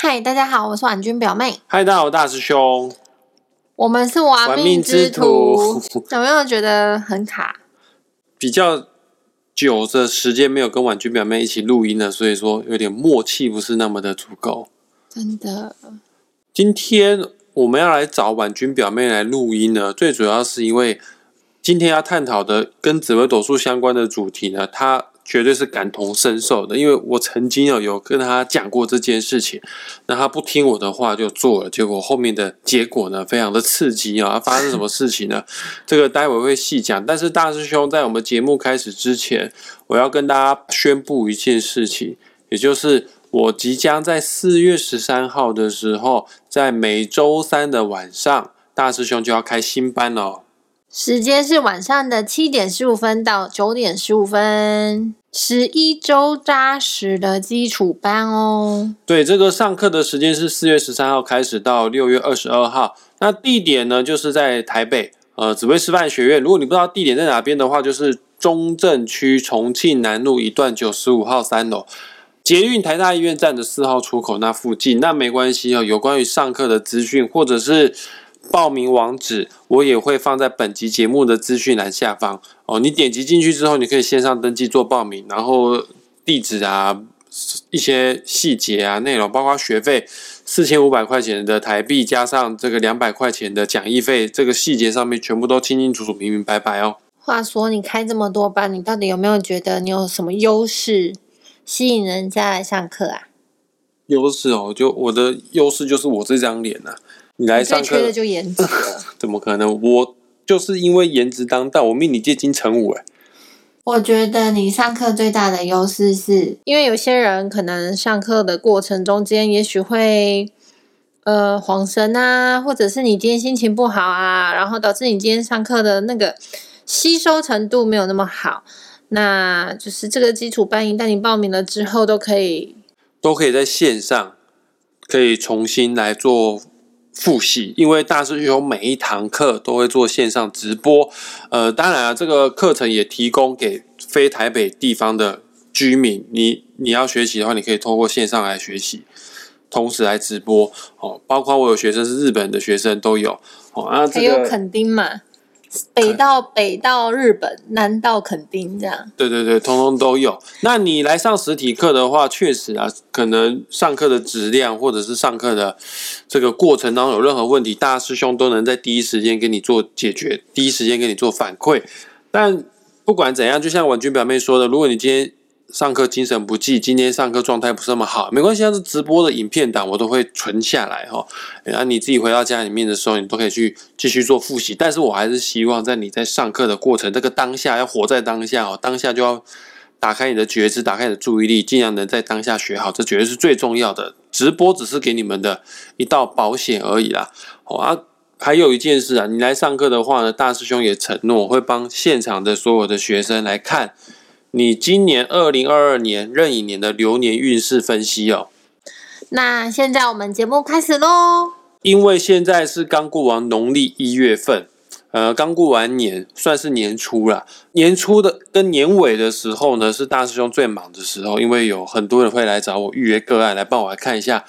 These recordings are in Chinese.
嗨，大家好，我是婉君表妹，嗨，大家好，大师兄，我们是玩玩命之徒徒。有没有觉得很卡？比较久的时间没有跟婉君表妹一起录音了，所以说有点默契不是那么的足够。真的，今天我们要来找婉君表妹来录音呢，最主要是因为今天要探讨的跟紫微斗数相关的主题呢，她绝对是感同身受的，因为我曾经有有跟他讲过这件事情，那他不听我的话就做了，结果后面的结果呢，非常的刺激啊！发生什么事情呢？这个待会会细讲。但是大师兄在我们节目开始之前，我要跟大家宣布一件事情，也就是我即将在四月十三号的时候，在每周三的晚上，大师兄就要开新班了。时间是晚上的七点十五分到九点十五分，十一周扎实的基础班哦。对，这个上课的时间是四月十三号开始到六月二十二号。那地点呢，就是在台北呃紫薇师范学院。如果你不知道地点在哪边的话，就是中正区重庆南路一段九十五号三楼。捷运台大医院站的四号出口那附近，那没关系哦。有关于上课的资讯或者是报名网址，我也会放在本集节目的资讯栏下方哦。你点击进去之后，你可以线上登记做报名，然后地址啊、一些细节啊、内容，包括学费四千五百块钱的台币，加上这个两百块钱的讲义费，这个细节上面全部都清清楚楚、明明白白哦。话说，你开这么多班，你到底有没有觉得你有什么优势吸引人家来上课啊？优势哦，就我的优势就是我这张脸呐、你来上课就颜值了。怎么可能？我就是因为颜值当道，我命你借金成武哎。我觉得你上课最大的优势是，因为有些人可能上课的过程中间，也许会呃晃神啊，或者是你今天心情不好啊，然后导致你今天上课的那个吸收程度没有那么好。那就是这个基础班一旦你报名了之后，都可以都可以在线上可以重新来做复习，因为大师兄每一堂课都会做线上直播。呃，当然啊，这个课程也提供给非台北地方的居民，你你要学习的话，你可以通过线上来学习，同时来直播哦。包括我有学生是日本的学生都有哦。啊，这个还有垦丁嘛，北到北到日本，南到垦丁这样。对对对，通通都有。那你来上实体课的话，确实啊，可能上课的质量或者是上课的这个过程当中有任何问题，大师兄都能在第一时间给你做解决，第一时间给你做反馈。但不管怎样，就像婉君表妹说的，如果你今天上课精神不济，今天上课状态不是那么好，没关系，像是直播的影片档我都会存下来哈。然后你自己回到家里面的时候，你都可以去继续做复习。但是我还是希望在你在上课的过程，这个当下要活在当下哦，当下就要打开你的觉知，打开你的注意力，尽量能在当下学好，这绝对是最重要的。直播只是给你们的一道保险而已啦。哦啊，还有一件事啊，你来上课的话呢，大师兄也承诺会帮现场的所有的学生来看你今年二零二二年壬寅年的流年运势分析哦。那现在我们节目开始喽。因为现在是刚过完农历一月份，呃，刚过完年，算是年初了。年初的跟年尾的时候呢，是大师兄最忙的时候，因为有很多人会来找我预约个案，来帮我来看一下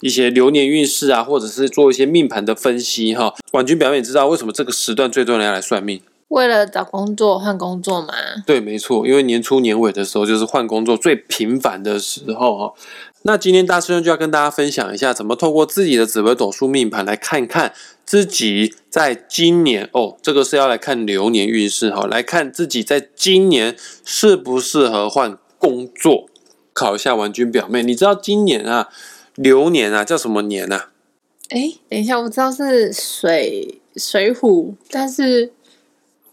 一些流年运势啊，或者是做一些命盘的分析哈。婉君表妹，你知道为什么这个时段最多人要来算命？为了找工作换工作嘛，对，没错，因为年初年尾的时候就是换工作最频繁的时候哈。那今天大师兄就要跟大家分享一下，怎么透过自己的紫微斗数命盘来看看自己在今年哦，这个是要来看流年运势哈，来看自己在今年适不适合换工作。考一下婉君表妹，你知道今年啊流年啊叫什么年啊？哎，等一下，我知道是水水虎，但是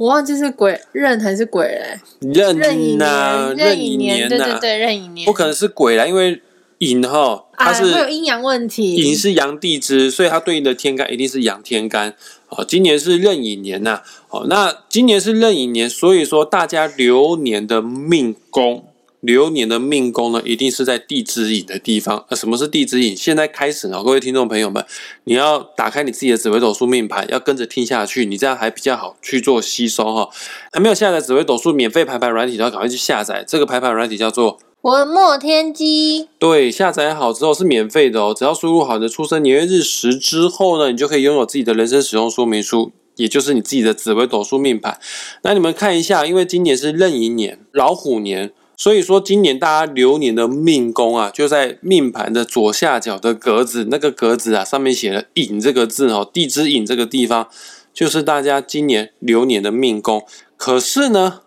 我忘记是鬼壬还是鬼嘞、壬壬寅呐，年，壬寅寅年，对呐对对，壬寅年，不可能是鬼啦，因为寅哈它啊，是会有阴阳问题。寅是阳地支，所以它对应的天干一定是阳天干。哦，今年是壬寅年呐、哦，那今年是壬寅年，所以说大家流年的命宫，流年的命宫呢，一定是在地支引的地方。呃，什么是地支引？现在开始呢，各位听众朋友们，你要打开你自己的紫微斗数命盘，要跟着听下去，你这样还比较好去做吸收哈。还没有下载紫微斗数免费排盘软体的话，赶快去下载。这个排盘软体叫做文墨天机，对，下载好之后是免费的哦，只要输入好你的出生年月日时之后呢，你就可以拥有自己的人生使用说明书，也就是你自己的紫微斗数命盘。那你们看一下，因为今年是壬寅年，老虎年。所以说，今年大家流年的命宫啊，就在命盘的左下角的格子，那个格子啊，上面写了“寅”这个字哦，地支寅这个地方，就是大家今年流年的命宫。可是呢，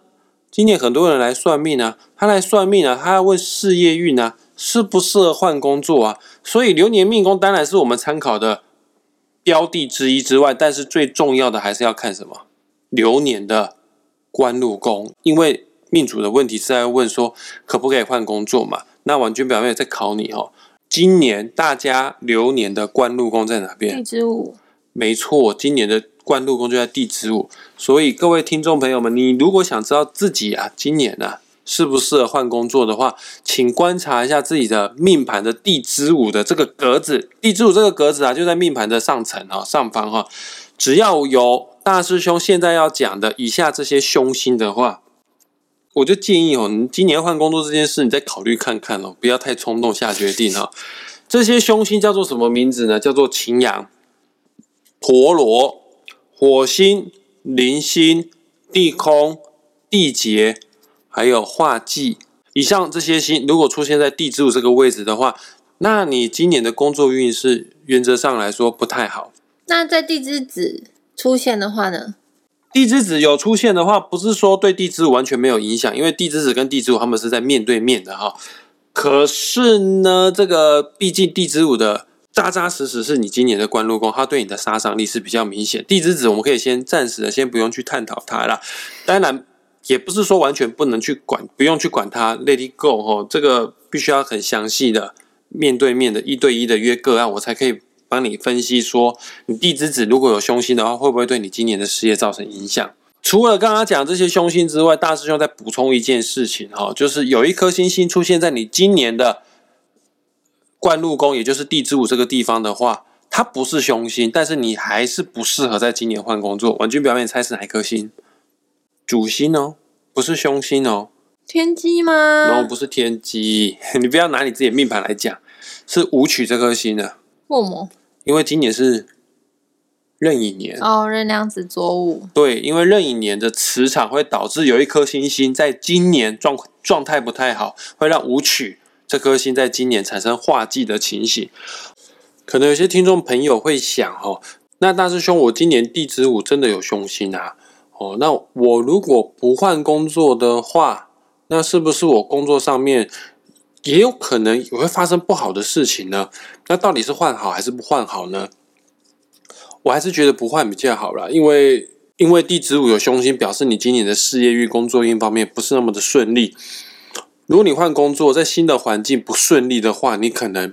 今年很多人来算命啊，他来算命啊，他要问事业运啊，适不适合换工作啊？所以流年命宫当然是我们参考的标的之一之外，但是最重要的还是要看什么？流年的官禄宫，因为。命主的问题是在问说可不可以换工作嘛？那婉君表妹在考你哦。今年大家流年的官禄宫在哪边？地支午。没错，今年的官禄宫就在地支午。所以各位听众朋友们，你如果想知道自己啊今年啊适不适合换工作的话，请观察一下自己的命盘的地支午的这个格子。地支午这个格子啊就在命盘的上层啊上方哈。只要有大师兄现在要讲的以下这些凶星的话。我就建议哦，你今年换工作这件事，你再考虑看看哦，不要太冲动下决定哈。这些凶星叫做什么名字呢？叫做擎羊、陀螺、火星、铃星、地空、地劫，还有化忌。以上这些星如果出现在地支这个位置的话，那你今年的工作运势原则上来说不太好。那在地支子出现的话呢？地支子有出现的话，不是说对地支完全没有影响，因为地支子跟地支午他们是在面对面的哈。可是呢，这个毕竟地支午的扎扎实实是你今年的官禄宫，它对你的杀伤力是比较明显。地支子我们可以先暂时的先不用去探讨它啦。当然也不是说完全不能去管，不用去管它，Let it go 哈。这个必须要很详细的面对面的一对一的约个案，我才可以。帮你分析说，你地支子如果有凶星的话，会不会对你今年的事业造成影响？除了刚刚讲这些凶星之外，大师兄再补充一件事情哈，就是有一颗星星出现在你今年的冠禄宫，也就是地支午这个地方的话，它不是凶星，但是你还是不适合在今年换工作。婉君表演猜是哪颗星？主星哦，不是凶星哦。天机吗？然后不是天机，你不要拿你自己的命盘来讲，是武曲这颗星的。默默。因为今年是壬寅年哦，壬亮子左午。对，因为壬寅年的磁场会导致有一颗星星在今年状状态不太好，会让舞曲这颗星在今年产生化忌的情形。可能有些听众朋友会想哦，那大师兄，我今年地支午真的有凶星啊？哦，那我如果不换工作的话，那是不是我工作上面？也有可能也会发生不好的事情呢。那到底是换好还是不换好呢？我还是觉得不换比较好了，因为因为地支午有凶星，表示你今年的事业运、工作运方面不是那么的顺利。如果你换工作，在新的环境不顺利的话，你可能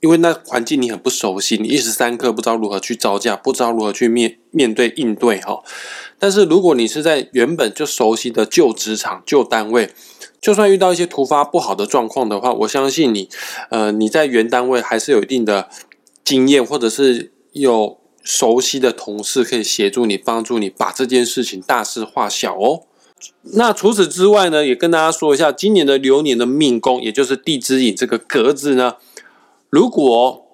因为那环境你很不熟悉，你一时三刻不知道如何去招架，不知道如何去面面对应对哈。但是如果你是在原本就熟悉的旧职场、旧单位，就算遇到一些突发不好的状况的话，我相信你，呃，你在原单位还是有一定的经验，或者是有熟悉的同事可以协助你、帮助你把这件事情大事化小哦。那除此之外呢，也跟大家说一下，今年的流年的命宫，也就是地支引这个格子呢，如果。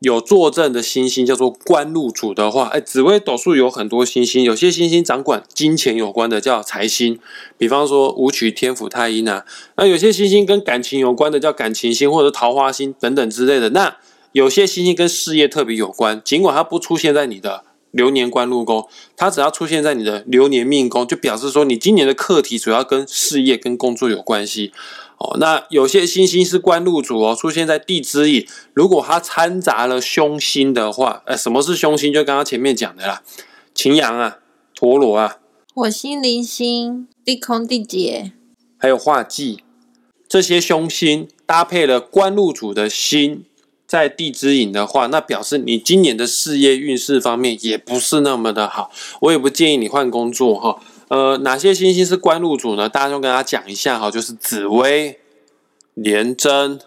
有坐镇的星星叫做官禄主的话，哎，紫微斗数有很多星星，有些星星掌管金钱有关的叫财星，比方说武曲天府太阴啊。那有些星星跟感情有关的叫感情星或者桃花星等等之类的。那有些星星跟事业特别有关，尽管它不出现在你的流年官禄宫，它只要出现在你的流年命宫，就表示说你今年的课题主要跟事业跟工作有关系。哦，那有些星星是官禄主哦，出现在地支里，如果它掺杂了凶星的话，呃，什么是凶星？就刚刚前面讲的啦，擎羊啊，陀螺啊，火星、铃星、地空、地劫，还有化忌，这些凶星搭配了官禄主的星在地支引的话，那表示你今年的事业运势方面也不是那么的好，我也不建议你换工作哈。呃，哪些星星是官禄主呢？大家就跟他讲一下哈，就是紫薇、廉贞、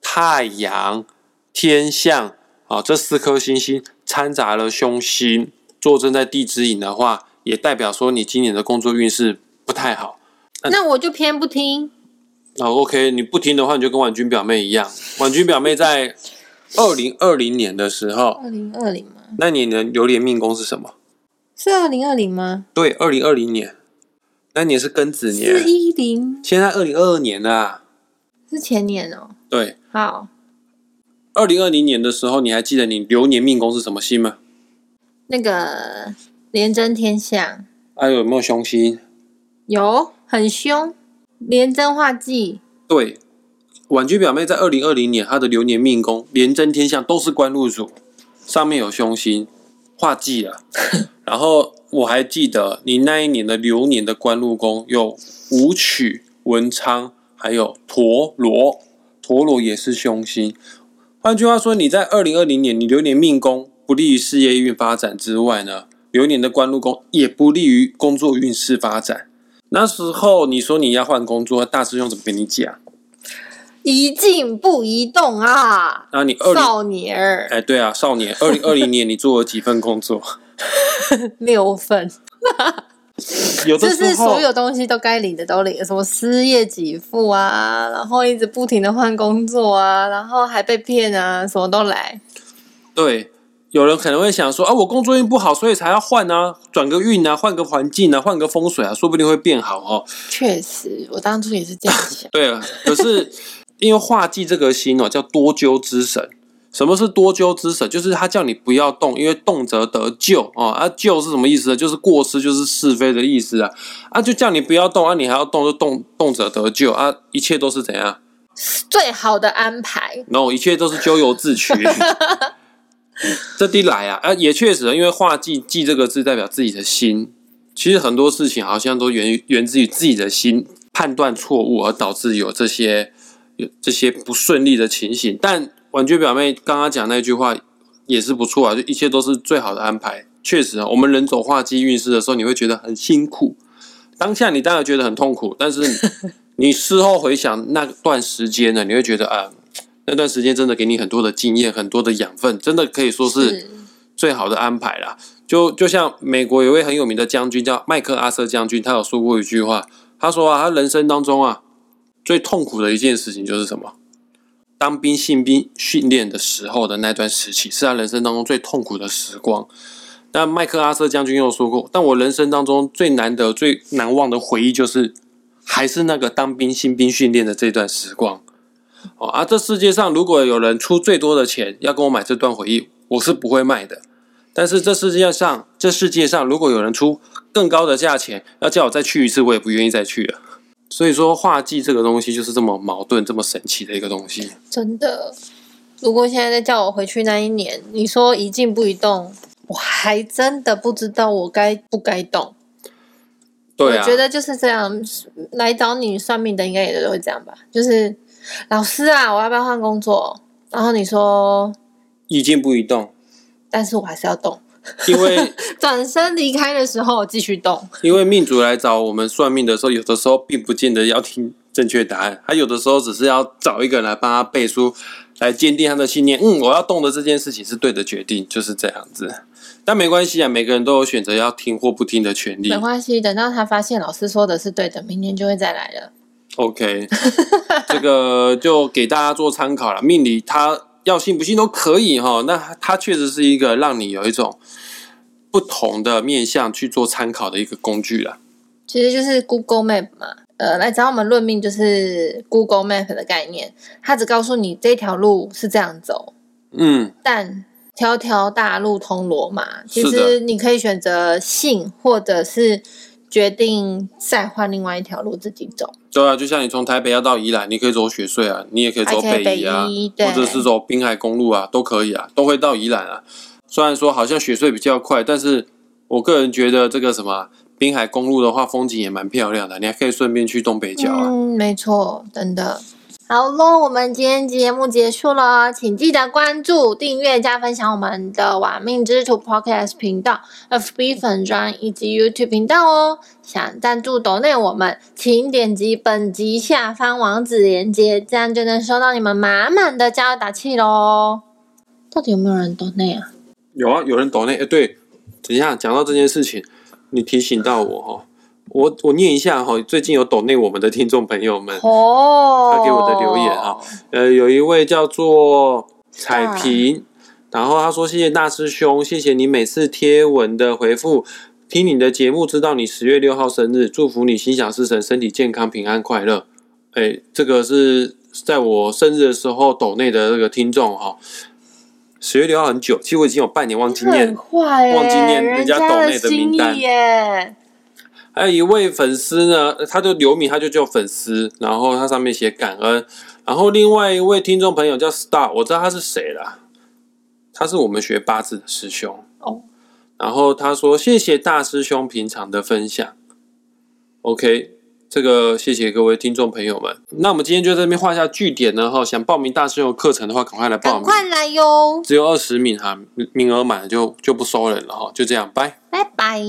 太阳、天象啊，这四颗星星掺杂了凶星，坐镇在地支引的话，也代表说你今年的工作运势不太好。那我就偏不听。那 OK，你不听的话，你就跟婉君表妹一样。婉君表妹在二零二零年的时候，二零二零吗？那你的流年命宫是什么？是二零二零吗？对，二零二零年，那年是庚子四年。一零现在二零二二年啦、是前年哦。对，好，二零二零年的时候，你还记得你流年命宫是什么星吗？那个廉贞天象啊，有没有凶星？有很凶，廉贞化忌，对，婉君表妹在二零二零年她的流年命宫廉贞天象都是官禄主，上面有凶星，化忌了。然后我还记得你那一年的流年的官禄宫有武曲、文昌，还有陀螺，陀螺也是凶星。换句话说，你在二零二零年你流年命宫不利于事业运发展之外呢，流年的官禄宫也不利于工作运势发展。那时候你说你要换工作，大师兄怎么跟你讲？宜静不移动啊，那你二零少年儿哎，对啊，少年，二零 二零年你做了几份工作？六份，有的时候就是所有东西都该领的都领，什么失业给付啊，然后一直不停的换工作啊，然后还被骗啊，什么都来。对，有人可能会想说啊，我工作运不好，所以才要换啊，转个运啊，换个环境啊，换个风水啊，说不定会变好哦。确实，我当初也是这样想。对啊，可是因为化忌这个心哦，叫多咎之神。什么是多咎之神？就是他叫你不要动，因为动则得咎哦。啊，咎是什么意思呢？就是过失，就是是非的意思啊。啊，就叫你不要动啊，你还要动，就动动则得咎啊，一切都是怎样？最好的安排，no，一切都是咎由自取。这地来啊，啊，也确实，因为画忌忌这个字代表自己的心，其实很多事情好像都源于源自于自己的心判断错误，而导致有这些有这些不顺利的情形。但婉君表妹刚刚讲那句话也是不错啊，就一切都是最好的安排。确实啊，我们人走化机运势的时候，你会觉得很辛苦，当下你当然觉得很痛苦，但是 你事后回想那段时间呢，你会觉得啊。那段时间真的给你很多的经验，很多的养分，真的可以说是最好的安排啦。就就像美国有位很有名的将军叫麦克阿瑟将军，他有说过一句话，他说啊，他人生当中啊最痛苦的一件事情就是什么？当兵新兵训练的时候的那段时期，是他人生当中最痛苦的时光。那麦克阿瑟将军又说过，但我人生当中最难得、最难忘的回忆，就是还是那个当兵新兵训练的这段时光。哦啊！这世界上如果有人出最多的钱要跟我买这段回忆，我是不会卖的。但是这世界上，这世界上如果有人出更高的价钱要叫我再去一次，我也不愿意再去了。所以说，画技这个东西就是这么矛盾、这么神奇的一个东西。真的。如果现在再叫我回去那一年，你说一静不一动，我还真的不知道我该不该动。对啊，我觉得就是这样。来找你算命的应该也都会这样吧？就是老师啊，我要不要换工作？然后你说，一静不一动，但是我还是要动。因为 转身离开的时候继续动。因为命主来找我们算命的时候，有的时候并不见得要听正确答案，他有的时候只是要找一个人来帮他背书，来坚定他的信念。嗯，我要动的这件事情是对的决定，就是这样子。但没关系啊，每个人都有选择要听或不听的权利没。关系，等到他发现老师说的是对的，明年就会再来了。OK，这个就给大家做参考了。命理它要信不信都可以哈，那它确实是一个让你有一种不同的面向去做参考的一个工具了。其实就是 Google Map 嘛，呃，来找我们论命就是 Google Map 的概念，它只告诉你这条路是这样走，嗯，但条条大路通罗马。其实你可以选择信，或者是决定再换另外一条路自己走。对啊，就像你从台北要到宜兰，你可以走雪隧啊，你也可以走北宜啊，宜或者是走滨海公路啊，都可以啊，都会到宜兰啊。虽然说好像雪隧比较快，但是我个人觉得这个什么滨海公路的话，风景也蛮漂亮的，你还可以顺便去东北角啊。嗯，没错，真的。好喽，我们今天节目结束了，请记得关注、订阅、加分享我们的“玩命之徒 ”Podcast 频道、FB 粉专以及 YouTube 频道哦。想赞助抖内我们，请点击本集下方网址链接，这样就能收到你们满满的加油打气喽。到底有没有人抖内啊？有啊，有人抖内，哎，对，等一下讲到这件事情，你提醒到我哈，我我念一下哈，最近有抖内我们的听众朋友们，哦，他给我的留言啊，呃，有一位叫做彩萍，然后他说谢谢大师兄，谢谢你每次贴文的回复，听你的节目知道你十月六号生日，祝福你心想事成，身体健康，平安快乐。哎，这个是在我生日的时候抖内的那个听众哈。十月六号很久，其实我已经有半年忘记念，忘记念人家抖内的名单耶。还有一位粉丝呢，他就留名，他就叫粉丝，然后他上面写感恩。然后另外一位听众朋友叫 Star，我知道他是谁啦，他是我们学八字的师兄哦。然后他说谢谢大师兄平常的分享，OK。这个谢谢各位听众朋友们，那我们今天就在这边画下句点呢哈。想报名大师兄课程的话，赶快来报名，快来哟！只有二十名哈，名额满了就就不收人了哈。就这样，拜拜拜。